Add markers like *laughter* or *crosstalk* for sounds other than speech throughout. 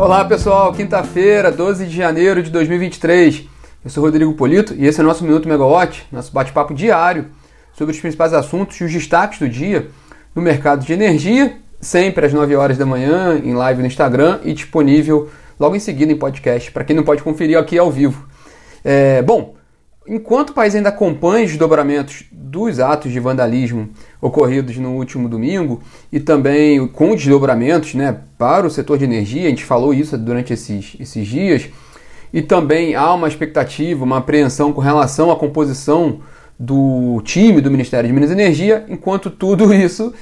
Olá pessoal, quinta-feira, 12 de janeiro de 2023. Eu sou Rodrigo Polito e esse é o nosso Minuto Megawatt, nosso bate-papo diário sobre os principais assuntos e os destaques do dia no mercado de energia, sempre às 9 horas da manhã, em live no Instagram e disponível logo em seguida em podcast, para quem não pode conferir aqui ao vivo. É, bom, enquanto o país ainda acompanha os desdobramentos dos atos de vandalismo ocorridos no último domingo e também com desdobramentos né, para o setor de energia, a gente falou isso durante esses, esses dias, e também há uma expectativa, uma apreensão com relação à composição do time do Ministério de Minas e Energia, enquanto tudo *laughs* isso,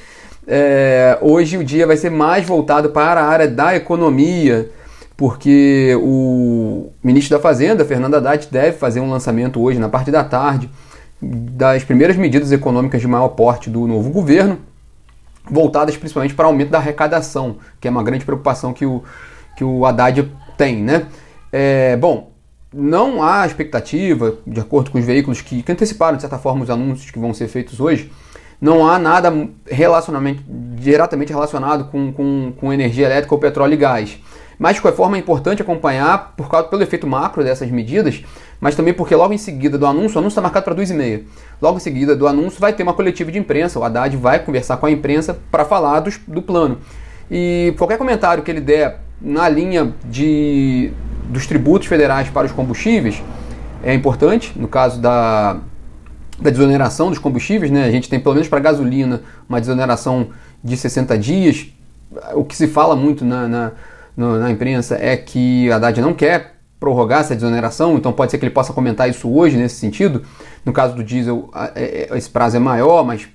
é, hoje o dia vai ser mais voltado para a área da economia, porque o ministro da Fazenda, Fernando Haddad, deve fazer um lançamento hoje, na parte da tarde, das primeiras medidas econômicas de maior porte do novo governo, voltadas principalmente para o aumento da arrecadação, que é uma grande preocupação que o, que o Haddad tem. Né? É, bom, não há expectativa, de acordo com os veículos que, que anteciparam, de certa forma, os anúncios que vão ser feitos hoje, não há nada relacionamento, diretamente relacionado com, com, com energia elétrica ou petróleo e gás. Mas, de qualquer forma, é importante acompanhar por causa, pelo efeito macro dessas medidas, mas também porque logo em seguida do anúncio, o anúncio está marcado para 2h30. Logo em seguida do anúncio vai ter uma coletiva de imprensa, o Haddad vai conversar com a imprensa para falar dos, do plano. E qualquer comentário que ele der na linha de, dos tributos federais para os combustíveis é importante, no caso da, da desoneração dos combustíveis, né? a gente tem pelo menos para gasolina uma desoneração de 60 dias, o que se fala muito na, na no, na imprensa é que a Haddad não quer prorrogar essa desoneração, então pode ser que ele possa comentar isso hoje nesse sentido. No caso do diesel, é, esse prazo é maior, mas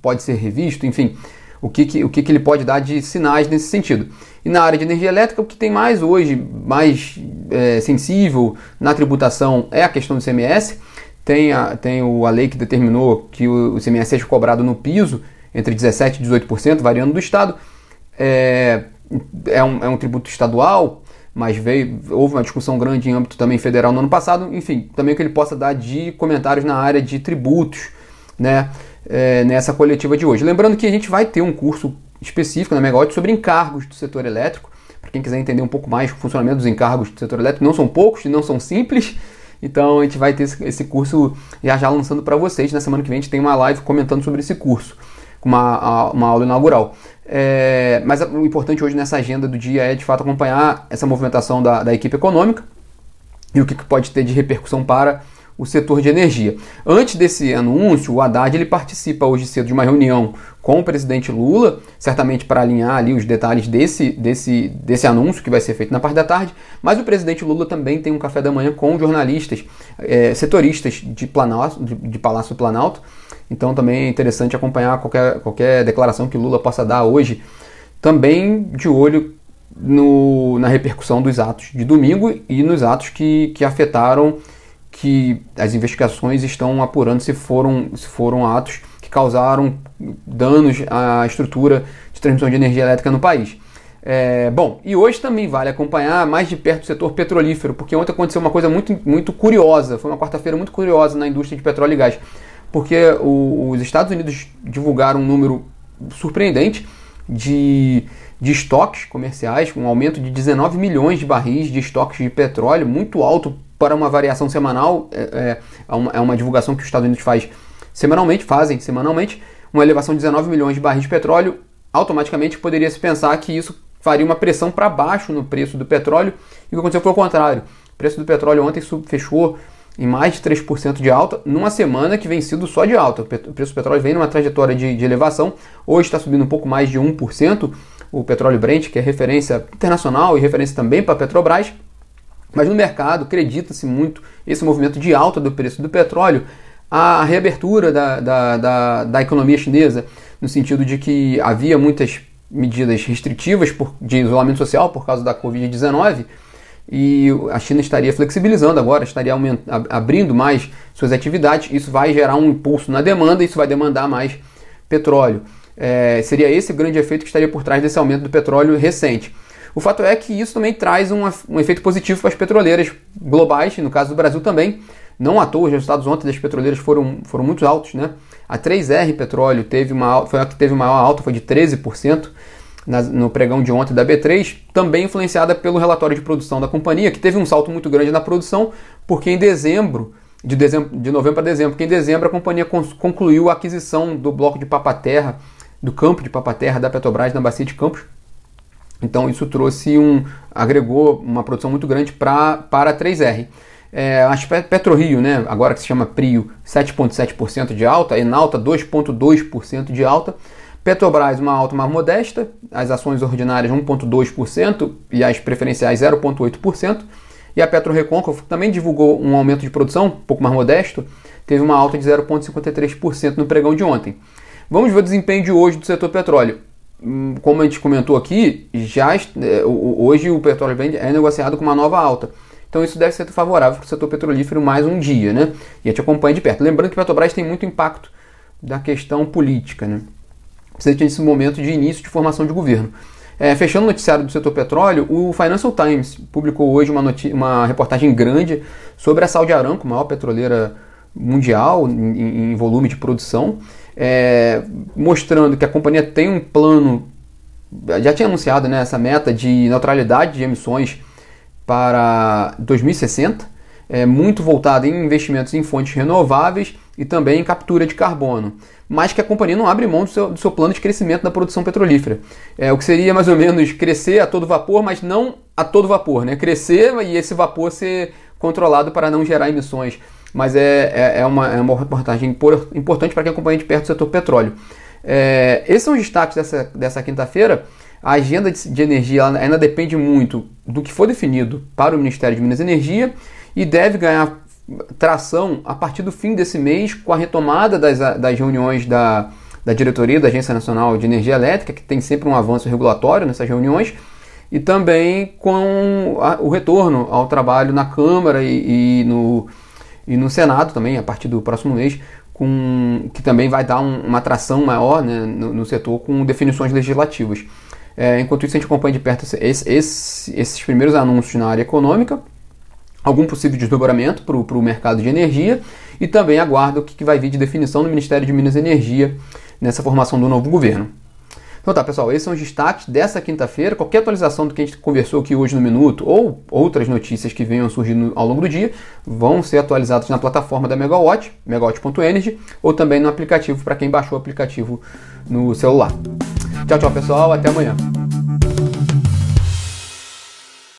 pode ser revisto, enfim, o que, que o que, que ele pode dar de sinais nesse sentido. E na área de energia elétrica, o que tem mais hoje, mais é, sensível na tributação é a questão do CMS. Tem a, tem o, a lei que determinou que o, o CMS seja cobrado no piso entre 17% e 18%, variando do estado. É, é um, é um tributo estadual, mas veio, houve uma discussão grande em âmbito também federal no ano passado. Enfim, também que ele possa dar de comentários na área de tributos, né, é, nessa coletiva de hoje. Lembrando que a gente vai ter um curso específico na Megawatt sobre encargos do setor elétrico. Para quem quiser entender um pouco mais o funcionamento dos encargos do setor elétrico, não são poucos não são simples. Então a gente vai ter esse curso já já lançando para vocês. Na semana que vem a gente tem uma live comentando sobre esse curso, com uma, uma aula inaugural. É, mas o importante hoje nessa agenda do dia é de fato acompanhar essa movimentação da, da equipe econômica e o que, que pode ter de repercussão para o setor de energia. Antes desse anúncio, o Haddad ele participa hoje cedo de uma reunião com o presidente Lula, certamente para alinhar ali os detalhes desse, desse, desse anúncio que vai ser feito na parte da tarde, mas o presidente Lula também tem um café da manhã com jornalistas, é, setoristas de, Planalto, de, de Palácio Planalto, então também é interessante acompanhar qualquer, qualquer declaração que Lula possa dar hoje, também de olho no, na repercussão dos atos de domingo e nos atos que, que afetaram, que as investigações estão apurando se foram, se foram atos que causaram danos à estrutura de transmissão de energia elétrica no país. É, bom, e hoje também vale acompanhar mais de perto o setor petrolífero, porque ontem aconteceu uma coisa muito, muito curiosa, foi uma quarta-feira muito curiosa na indústria de petróleo e gás porque o, os Estados Unidos divulgaram um número surpreendente de, de estoques comerciais, um aumento de 19 milhões de barris de estoques de petróleo, muito alto para uma variação semanal. É, é, é, uma, é uma divulgação que os Estados Unidos faz semanalmente, fazem semanalmente, uma elevação de 19 milhões de barris de petróleo, automaticamente poderia se pensar que isso faria uma pressão para baixo no preço do petróleo, e o que aconteceu foi o contrário. O preço do petróleo ontem fechou em mais de 3% de alta, numa semana que vem sido só de alta. O preço do petróleo vem numa trajetória de, de elevação, hoje está subindo um pouco mais de 1%, o petróleo Brent, que é referência internacional e referência também para a Petrobras, mas no mercado acredita-se muito esse movimento de alta do preço do petróleo, a reabertura da, da, da, da economia chinesa, no sentido de que havia muitas medidas restritivas por, de isolamento social por causa da Covid-19, e a China estaria flexibilizando agora, estaria abrindo mais suas atividades. Isso vai gerar um impulso na demanda, isso vai demandar mais petróleo. É, seria esse o grande efeito que estaria por trás desse aumento do petróleo recente. O fato é que isso também traz um, um efeito positivo para as petroleiras globais, no caso do Brasil também. Não à toa, os resultados ontem das petroleiras foram, foram muito altos. Né? A 3R Petróleo teve uma, foi a que teve maior alta, foi de 13%. no pregão de ontem da B3, também influenciada pelo relatório de produção da companhia, que teve um salto muito grande na produção, porque em dezembro, de, dezembro, de novembro para dezembro, em dezembro a companhia concluiu a aquisição do bloco de Papaterra, do campo de Papaterra da Petrobras na Bacia de Campos. Então isso trouxe um. agregou uma produção muito grande pra, para a 3R. É, a PetroRio, né, agora que se chama Prio, 7,7% de alta, Enalta 2,2% de alta. Petrobras, uma alta mais modesta, as ações ordinárias 1,2% e as preferenciais 0,8%. E a PetroRecôncavo também divulgou um aumento de produção, um pouco mais modesto, teve uma alta de 0,53% no pregão de ontem. Vamos ver o desempenho de hoje do setor petróleo. Hum, como a gente comentou aqui, já é, hoje o petróleo é negociado com uma nova alta. Então isso deve ser favorável para o setor petrolífero mais um dia, né? E a gente acompanha de perto. Lembrando que Petrobras tem muito impacto da questão política, né? Principalmente nesse momento de início de formação de governo. É, fechando o noticiário do setor petróleo, o Financial Times publicou hoje uma, uma reportagem grande sobre a Saudi Aramco, maior petroleira mundial em, em volume de produção, é, mostrando que a companhia tem um plano, já tinha anunciado né, essa meta de neutralidade de emissões para 2060, é, muito voltada em investimentos em fontes renováveis e também em captura de carbono, mas que a companhia não abre mão do seu, do seu plano de crescimento da produção petrolífera. É, o que seria mais ou menos crescer a todo vapor, mas não a todo vapor, né? Crescer e esse vapor ser controlado para não gerar emissões. Mas é, é, é uma, é uma reportagem importante para quem acompanha de perto o setor petróleo. É, esses são os destaques dessa, dessa quinta-feira. A agenda de, de energia ainda depende muito do que for definido para o Ministério de Minas e Energia e deve ganhar tração a partir do fim desse mês com a retomada das, das reuniões da, da diretoria da Agência Nacional de Energia Elétrica, que tem sempre um avanço regulatório nessas reuniões, e também com a, o retorno ao trabalho na Câmara e, e, no, e no Senado também, a partir do próximo mês, com, que também vai dar um, uma atração maior né, no, no setor com definições legislativas. É, enquanto isso, a gente acompanha de perto esse, esse, esses primeiros anúncios na área econômica, algum possível desdobramento para o mercado de energia e também aguarda o que, que vai vir de definição do Ministério de Minas e Energia nessa formação do novo governo. Então tá, pessoal, esses são os destaques dessa quinta-feira. Qualquer atualização do que a gente conversou aqui hoje no Minuto ou outras notícias que venham surgindo ao longo do dia vão ser atualizados na plataforma da Megawatt, megawatt.energy, ou também no aplicativo para quem baixou o aplicativo no celular. Tchau, tchau, pessoal. Até amanhã.